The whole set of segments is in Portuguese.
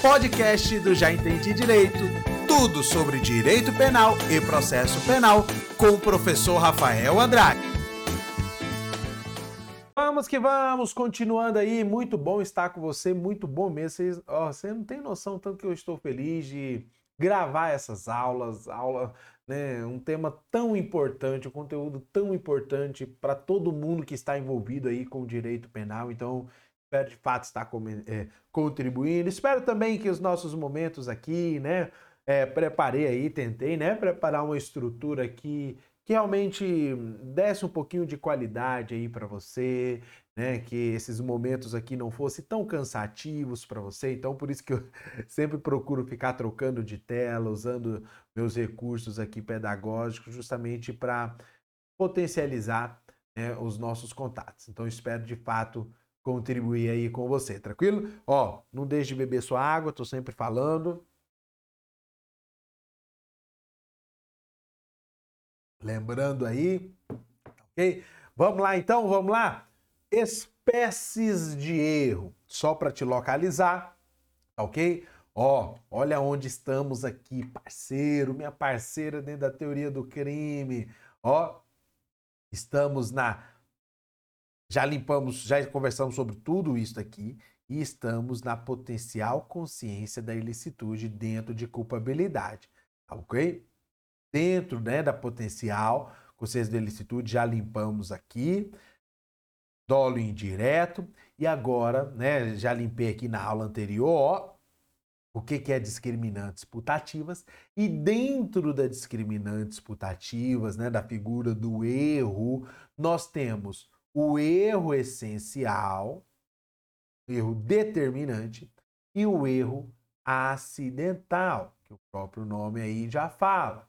podcast do Já Entendi Direito. Tudo sobre direito penal e processo penal com o professor Rafael Andrade. Vamos que vamos, continuando aí, muito bom estar com você, muito bom mesmo. Você não tem noção tanto que eu estou feliz de gravar essas aulas, aula, né, um tema tão importante, um conteúdo tão importante para todo mundo que está envolvido aí com o direito penal. Então, espero de fato estar é, contribuindo. Espero também que os nossos momentos aqui, né, é, preparei aí, tentei, né, preparar uma estrutura aqui que realmente desse um pouquinho de qualidade aí para você, né, que esses momentos aqui não fossem tão cansativos para você. Então, por isso que eu sempre procuro ficar trocando de tela, usando meus recursos aqui pedagógicos, justamente para potencializar né, os nossos contatos. Então, espero de fato contribuir aí com você, tranquilo? Ó, não deixe de beber sua água, tô sempre falando. Lembrando aí, ok? Vamos lá então, vamos lá. Espécies de erro, só para te localizar, ok? Ó, olha onde estamos aqui, parceiro, minha parceira dentro da teoria do crime. Ó, estamos na já limpamos, já conversamos sobre tudo isso aqui e estamos na potencial consciência da ilicitude dentro de culpabilidade, tá ok? Dentro né, da potencial consciência da ilicitude, já limpamos aqui, dolo indireto, e agora, né, já limpei aqui na aula anterior, ó, o que, que é discriminantes putativas, e dentro das discriminantes putativas, né, da figura do erro, nós temos o erro essencial, erro determinante, e o erro acidental, que o próprio nome aí já fala.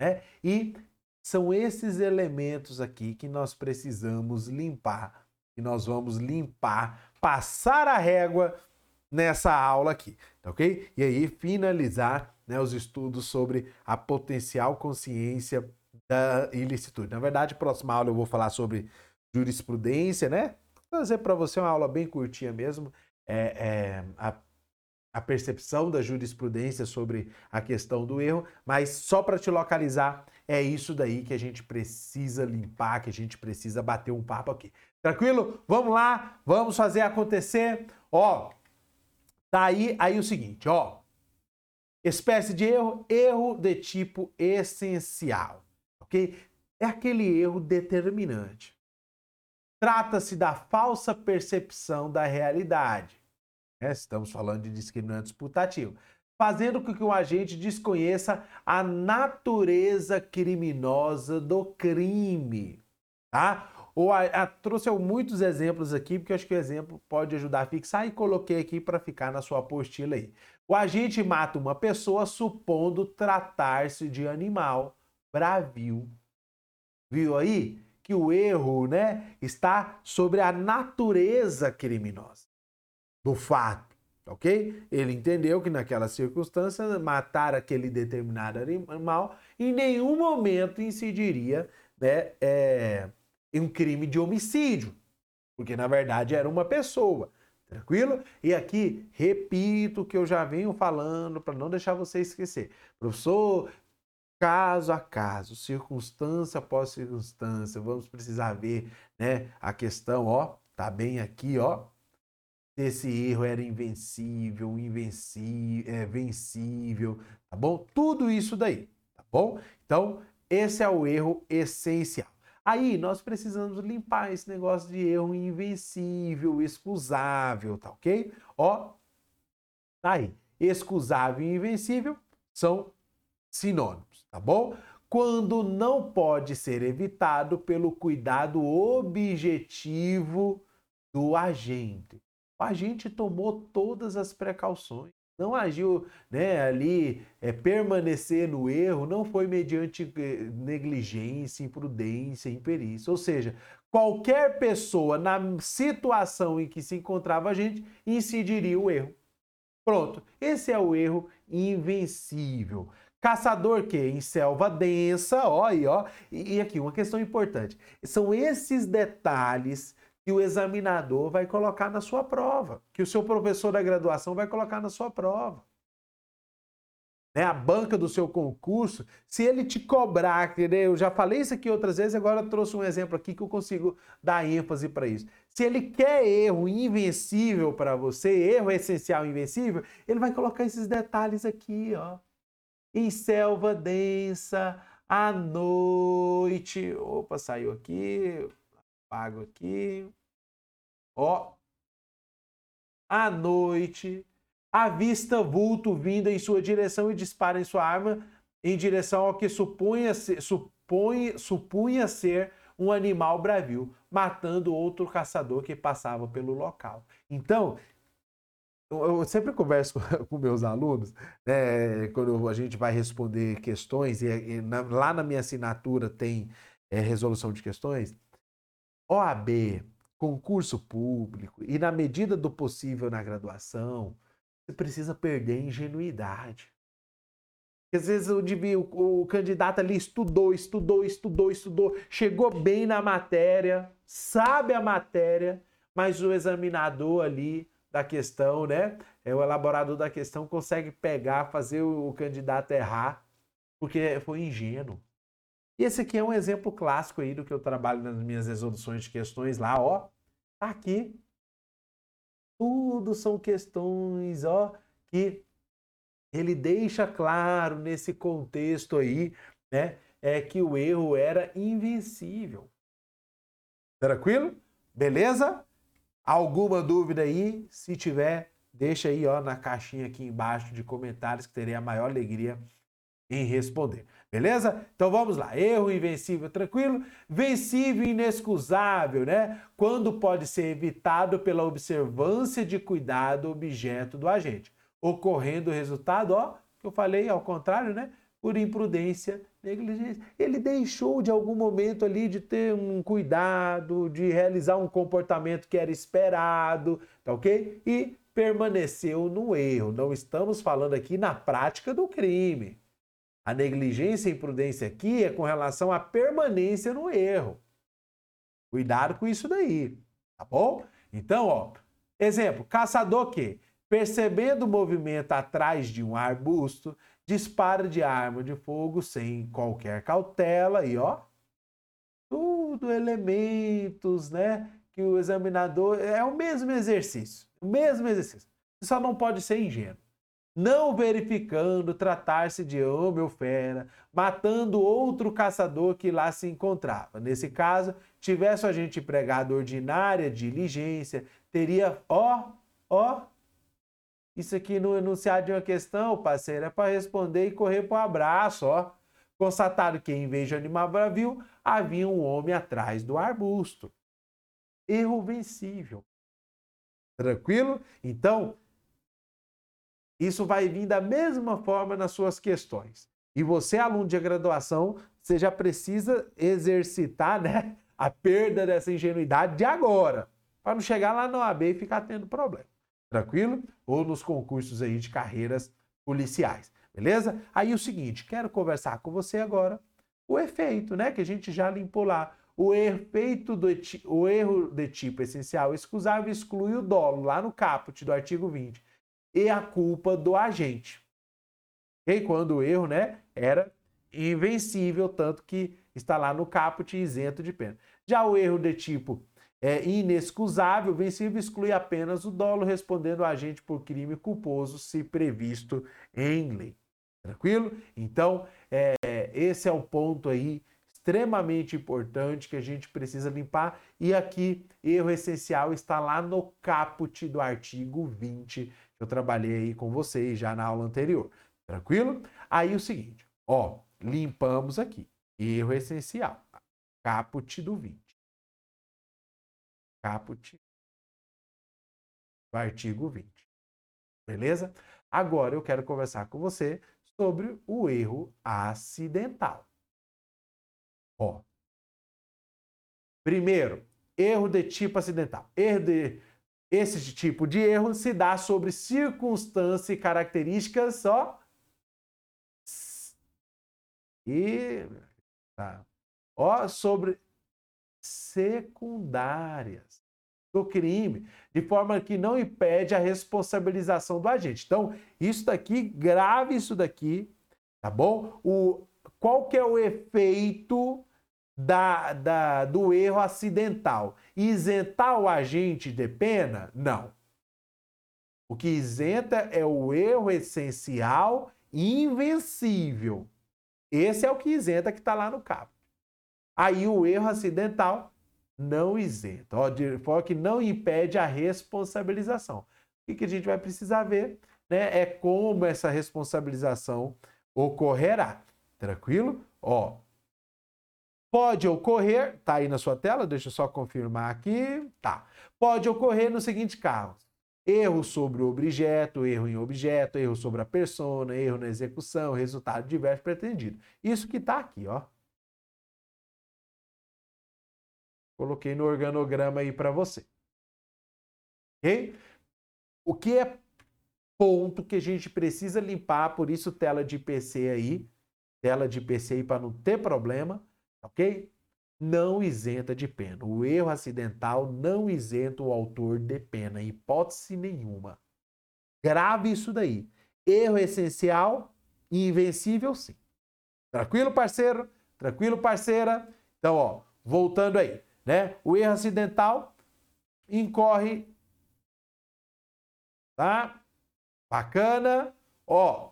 Né? E são esses elementos aqui que nós precisamos limpar, que nós vamos limpar, passar a régua nessa aula aqui, tá ok? E aí finalizar né, os estudos sobre a potencial consciência da ilicitude. Na verdade, próxima aula eu vou falar sobre jurisprudência, né? Trazer para você uma aula bem curtinha mesmo, é, é, a, a percepção da jurisprudência sobre a questão do erro, mas só para te localizar, é isso daí que a gente precisa limpar, que a gente precisa bater um papo aqui. Tranquilo? Vamos lá, vamos fazer acontecer. Ó, tá aí, aí o seguinte, ó. Espécie de erro, erro de tipo essencial, ok? É aquele erro determinante. Trata-se da falsa percepção da realidade. É, estamos falando de discriminantes putativos. Fazendo com que o agente desconheça a natureza criminosa do crime. Tá? Ou a, a, trouxe muitos exemplos aqui, porque eu acho que o exemplo pode ajudar a fixar e coloquei aqui para ficar na sua apostila aí. O agente mata uma pessoa supondo tratar-se de animal bravio. Viu aí? Que o erro né, está sobre a natureza criminosa do fato, ok? Ele entendeu que naquela circunstância matar aquele determinado animal em nenhum momento incidiria né, é, em um crime de homicídio, porque na verdade era uma pessoa. Tranquilo? E aqui, repito o que eu já venho falando para não deixar você esquecer. Professor, caso a caso, circunstância após circunstância. Vamos precisar ver, né, a questão, ó, tá bem aqui, ó. Esse erro era invencível, invencível, é, vencível, tá bom? Tudo isso daí, tá bom? Então, esse é o erro essencial. Aí nós precisamos limpar esse negócio de erro invencível, excusável, tá ok? Ó, tá aí. Excusável e invencível são sinônimos, tá bom? Quando não pode ser evitado pelo cuidado objetivo do agente. O agente tomou todas as precauções, não agiu né, ali, é, permanecer no erro, não foi mediante eh, negligência, imprudência, imperícia. Ou seja, qualquer pessoa na situação em que se encontrava a gente incidiria o erro. Pronto, esse é o erro invencível. Caçador que em selva densa, ó, e ó, e aqui uma questão importante. São esses detalhes que o examinador vai colocar na sua prova, que o seu professor da graduação vai colocar na sua prova. Né, a banca do seu concurso, se ele te cobrar, entendeu? eu já falei isso aqui outras vezes, agora trouxe um exemplo aqui que eu consigo dar ênfase para isso. Se ele quer erro invencível para você, erro essencial invencível, ele vai colocar esses detalhes aqui, ó. Em selva densa, à noite. Opa, saiu aqui. Apago aqui. Ó. À noite, avista vulto vindo em sua direção e dispara em sua arma em direção ao que supunha ser, supõe, supunha ser um animal bravio, matando outro caçador que passava pelo local. Então, eu sempre converso com meus alunos, né, quando a gente vai responder questões, e, e na, lá na minha assinatura tem é, resolução de questões. OAB, concurso público e, na medida do possível na graduação, você precisa perder a ingenuidade. Às vezes o, o, o candidato ali estudou, estudou, estudou, estudou, chegou bem na matéria, sabe a matéria, mas o examinador ali da questão, né? É o elaborador da questão consegue pegar, fazer o, candidato errar, porque foi ingênuo. E esse aqui é um exemplo clássico aí do que eu trabalho nas minhas resoluções de questões lá, ó. Tá aqui. Tudo são questões, ó, que ele deixa claro nesse contexto aí, né, é que o erro era invencível. Tranquilo? Beleza? Alguma dúvida aí? Se tiver, deixa aí ó, na caixinha aqui embaixo de comentários que terei a maior alegria em responder. Beleza? Então vamos lá. Erro invencível, tranquilo. Vencível inexcusável, né? Quando pode ser evitado pela observância de cuidado objeto do agente. Ocorrendo o resultado, ó, que eu falei ao contrário, né? Por imprudência, negligência. Ele deixou de algum momento ali de ter um cuidado, de realizar um comportamento que era esperado, tá ok? E permaneceu no erro. Não estamos falando aqui na prática do crime. A negligência e imprudência aqui é com relação à permanência no erro. Cuidado com isso daí, tá bom? Então, ó, exemplo, caçador que, percebendo o movimento atrás de um arbusto, dispara de arma de fogo sem qualquer cautela e ó, tudo elementos, né, que o examinador é o mesmo exercício, o mesmo exercício. Só não pode ser ingênuo não verificando tratar-se de homem ou fera, matando outro caçador que lá se encontrava. Nesse caso, tivesse o agente empregado ordinária diligência, teria, ó, ó, isso aqui no enunciado de uma questão, parceiro, é para responder e correr para o abraço, ó. Constatado que, em vez de animal bravio, havia um homem atrás do arbusto. Erro vencível. Tranquilo? Então, isso vai vir da mesma forma nas suas questões. E você, aluno de graduação, você já precisa exercitar né, a perda dessa ingenuidade de agora, para não chegar lá no AB e ficar tendo problema. Tranquilo? Ou nos concursos aí de carreiras policiais. Beleza? Aí o seguinte, quero conversar com você agora o efeito, né, que a gente já limpou lá. O efeito do o erro de tipo essencial excusável exclui o dolo lá no caput do artigo 20 e a culpa do agente. E quando o erro né, era invencível, tanto que está lá no caput isento de pena. Já o erro de tipo é, inexcusável, vencível exclui apenas o dolo, respondendo o agente por crime culposo, se previsto em lei. Tranquilo? Então, é, esse é o ponto aí extremamente importante que a gente precisa limpar. E aqui, erro essencial está lá no caput do artigo 20 eu trabalhei aí com vocês já na aula anterior. Tranquilo? Aí o seguinte, ó, limpamos aqui. Erro essencial. Caput do 20. Caput do artigo 20. Beleza? Agora eu quero conversar com você sobre o erro acidental. Ó. Primeiro, erro de tipo acidental. Erro de esse tipo de erro se dá sobre circunstâncias e características só. E. Tá. Ó, sobre secundárias. do crime, de forma que não impede a responsabilização do agente. Então, isso daqui, grave isso daqui, tá bom? O, qual que é o efeito da, da, do erro acidental? Isentar o agente de pena? Não. O que isenta é o erro essencial invencível. Esse é o que isenta que está lá no cabo. Aí o erro acidental não isenta, forma que não impede a responsabilização. O que, a gente vai precisar ver né, é como essa responsabilização ocorrerá. Tranquilo? Ó, pode ocorrer, tá aí na sua tela, deixa eu só confirmar aqui, tá. Pode ocorrer no seguinte caso: erro sobre o objeto, erro em objeto, erro sobre a persona, erro na execução, resultado diverso pretendido. Isso que está aqui, ó. Coloquei no organograma aí para você. Ok? O que é ponto que a gente precisa limpar, por isso tela de PC aí, tela de PC aí para não ter problema, ok? Não isenta de pena. O erro acidental não isenta o autor de pena, hipótese nenhuma. Grave isso daí. Erro essencial e invencível, sim. Tranquilo, parceiro? Tranquilo, parceira? Então, ó, voltando aí né? O erro acidental incorre, tá? Bacana. Ó,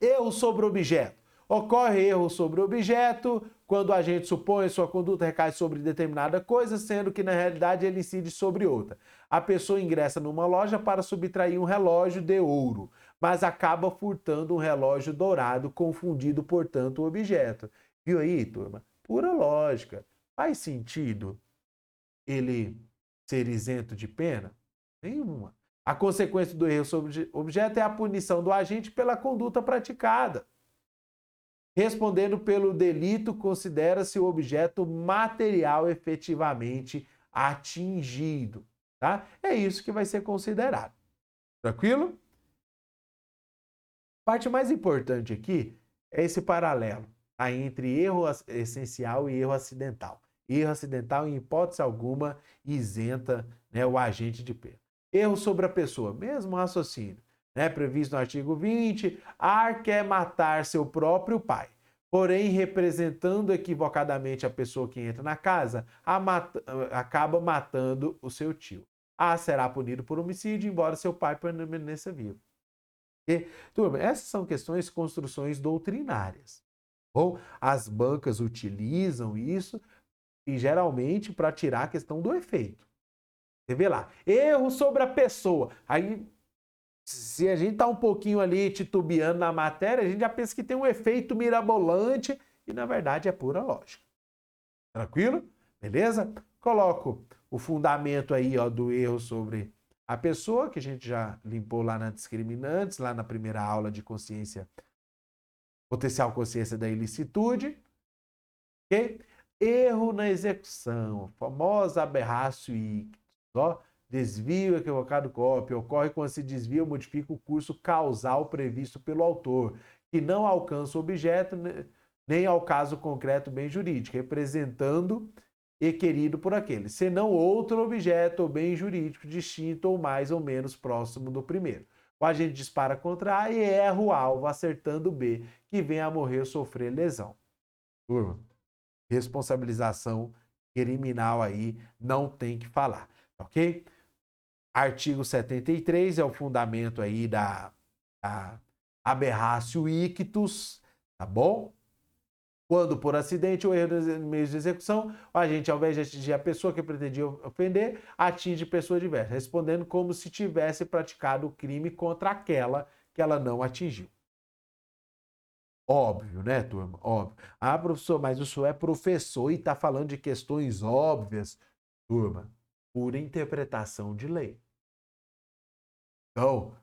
erro sobre objeto. Ocorre erro sobre objeto quando a gente supõe sua conduta recai sobre determinada coisa, sendo que na realidade ele incide sobre outra. A pessoa ingressa numa loja para subtrair um relógio de ouro, mas acaba furtando um relógio dourado, confundido, portanto, o objeto. Viu aí, turma? Pura lógica. Faz sentido ele ser isento de pena? Nenhuma. A consequência do erro sobre objeto é a punição do agente pela conduta praticada. Respondendo pelo delito, considera-se o objeto material efetivamente atingido. Tá? É isso que vai ser considerado. Tranquilo? Parte mais importante aqui é esse paralelo tá? entre erro essencial e erro acidental. Erro acidental, em hipótese alguma, isenta né, o agente de perda. Erro sobre a pessoa, mesmo raciocínio. Né, previsto no artigo 20, Ar quer matar seu próprio pai. Porém, representando equivocadamente a pessoa que entra na casa, mata, acaba matando o seu tio. A será punido por homicídio, embora seu pai permaneça vivo. E, turma, essas são questões, construções doutrinárias. Bom, as bancas utilizam isso e geralmente para tirar a questão do efeito. Você vê lá, erro sobre a pessoa. Aí, se a gente está um pouquinho ali titubeando na matéria, a gente já pensa que tem um efeito mirabolante e na verdade é pura lógica. Tranquilo? Beleza? Coloco o fundamento aí ó, do erro sobre a pessoa, que a gente já limpou lá na discriminantes, lá na primeira aula de consciência, potencial consciência da ilicitude. Ok? Erro na execução, famosa aberrácio ó, desvio equivocado cópia, ocorre quando se desvia ou modifica o curso causal previsto pelo autor, que não alcança o objeto nem ao caso concreto bem jurídico, representando e querido por aquele, senão outro objeto ou bem jurídico distinto ou mais ou menos próximo do primeiro. O agente dispara contra A e erra o alvo, acertando B, que vem a morrer ou sofrer lesão. Turma, responsabilização criminal aí não tem que falar, ok? Artigo 73 é o fundamento aí da, da aberratio ictus, tá bom? Quando por acidente ou erro no meio de execução, o agente, ao invés de atingir a pessoa que pretendia ofender, atinge pessoa diversa, respondendo como se tivesse praticado o crime contra aquela que ela não atingiu. Óbvio, né, turma? Óbvio. Ah, professor, mas o senhor é professor e está falando de questões óbvias. Turma, pura interpretação de lei. Então,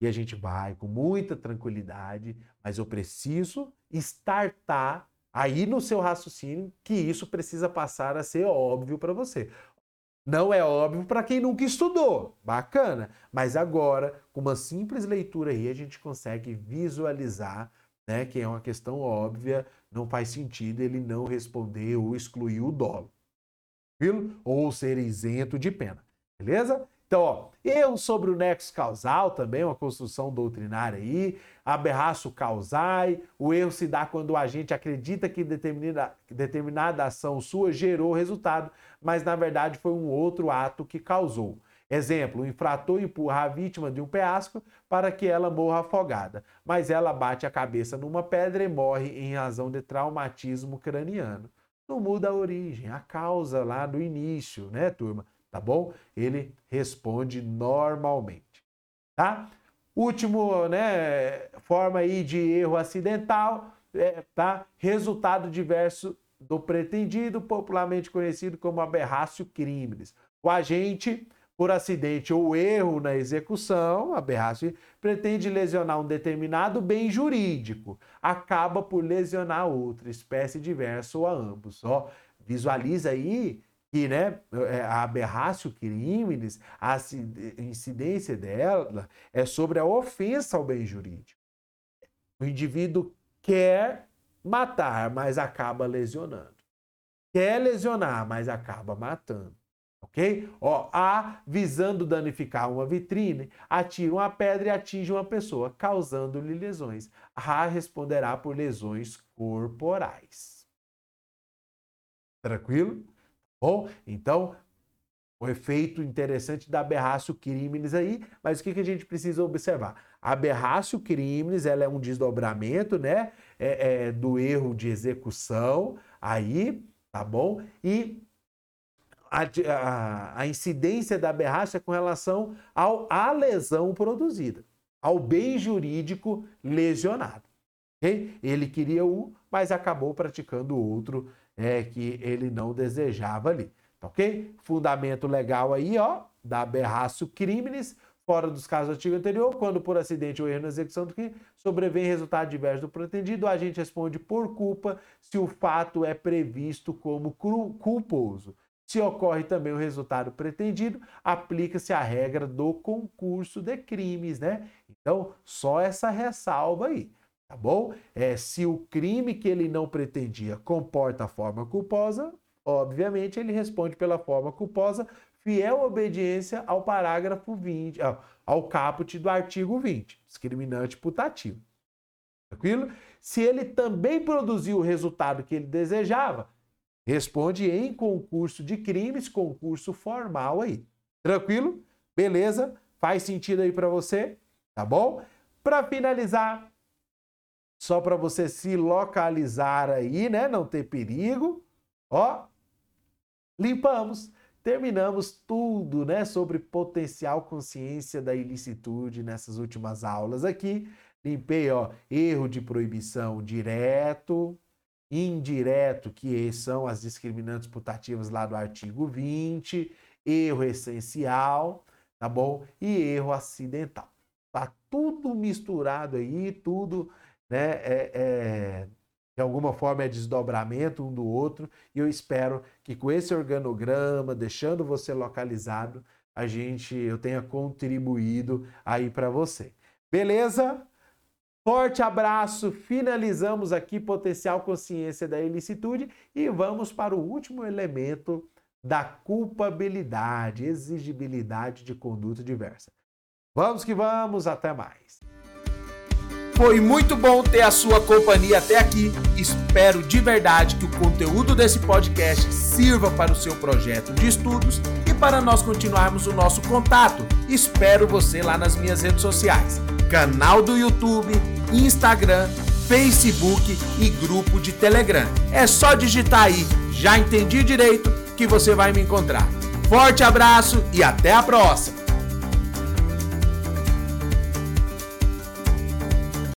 e a gente vai com muita tranquilidade, mas eu preciso startar aí no seu raciocínio que isso precisa passar a ser óbvio para você. Não é óbvio para quem nunca estudou, bacana, mas agora, com uma simples leitura aí, a gente consegue visualizar né, que é uma questão óbvia, não faz sentido ele não responder ou excluir o dolo. Tranquilo? Ou ser isento de pena. Beleza? Então, ó, erro sobre o nexo causal também, uma construção doutrinária aí, aberraço causai, o erro se dá quando o agente acredita que determinada, determinada ação sua gerou resultado, mas na verdade foi um outro ato que causou. Exemplo, o infrator empurra a vítima de um penhasco para que ela morra afogada, mas ela bate a cabeça numa pedra e morre em razão de traumatismo craniano. Não muda a origem, a causa lá do início, né, turma? Tá bom? Ele responde normalmente, tá? Último, né, forma aí de erro acidental, é, tá? Resultado diverso do pretendido, popularmente conhecido como aberrácio crimes. O agente por acidente ou erro na execução, aberração, pretende lesionar um determinado bem jurídico, acaba por lesionar outra espécie diversa ou a ambos. Ó, visualiza aí que né, é, a aberrácio crimes, a incidência dela é sobre a ofensa ao bem jurídico. O indivíduo quer matar, mas acaba lesionando. Quer lesionar, mas acaba matando ok? Ó, A, visando danificar uma vitrine, atira uma pedra e atinge uma pessoa, causando-lhe lesões. A responderá por lesões corporais. Tranquilo? Bom, então, o efeito interessante da aberrácio crimes aí, mas o que, que a gente precisa observar? A aberrácio crimes, ela é um desdobramento, né, é, é, do erro de execução, aí, tá bom? E a, a, incidência da aberração é com relação ao, à lesão produzida, ao bem jurídico lesionado. Okay? Ele queria um, mas acabou praticando outro é, que ele não desejava ali. Tá ok? Fundamento legal aí, ó, da aberraço crimes, fora dos casos do artigo anterior, quando por acidente ou erro na execução do que sobrevém resultado diverso do pretendido, a gente responde por culpa se o fato é previsto como culposo. Se ocorre também o resultado pretendido, aplica-se a regra do concurso de crimes, né? Então, só essa ressalva aí, tá bom? É, se o crime que ele não pretendia comporta a forma culposa, obviamente ele responde pela forma culposa, fiel obediência ao parágrafo 20, ao caput do artigo 20, discriminante putativo. Tranquilo? Se ele também produziu o resultado que ele desejava, Responde em concurso de crimes, concurso formal aí. Tranquilo? Beleza? Faz sentido aí para você? Tá bom? Para finalizar, só para você se localizar aí, né? Não ter perigo. Ó, limpamos, terminamos tudo, né, sobre potencial consciência da ilicitude nessas últimas aulas aqui. Limpei, ó, erro de proibição direto, indireto, que são as discriminantes putativas lá do artigo 20, erro essencial, tá bom? E erro acidental. Tá tudo misturado aí, tudo, né? É, é, de alguma forma é desdobramento um do outro, e eu espero que com esse organograma, deixando você localizado, a gente eu tenha contribuído aí para você. Beleza? Forte abraço, finalizamos aqui potencial consciência da ilicitude e vamos para o último elemento da culpabilidade, exigibilidade de conduta diversa. Vamos que vamos, até mais. Foi muito bom ter a sua companhia até aqui. Espero de verdade que o conteúdo desse podcast sirva para o seu projeto de estudos e para nós continuarmos o nosso contato. Espero você lá nas minhas redes sociais canal do YouTube, Instagram, Facebook e grupo de Telegram. É só digitar aí, já entendi direito, que você vai me encontrar. Forte abraço e até a próxima!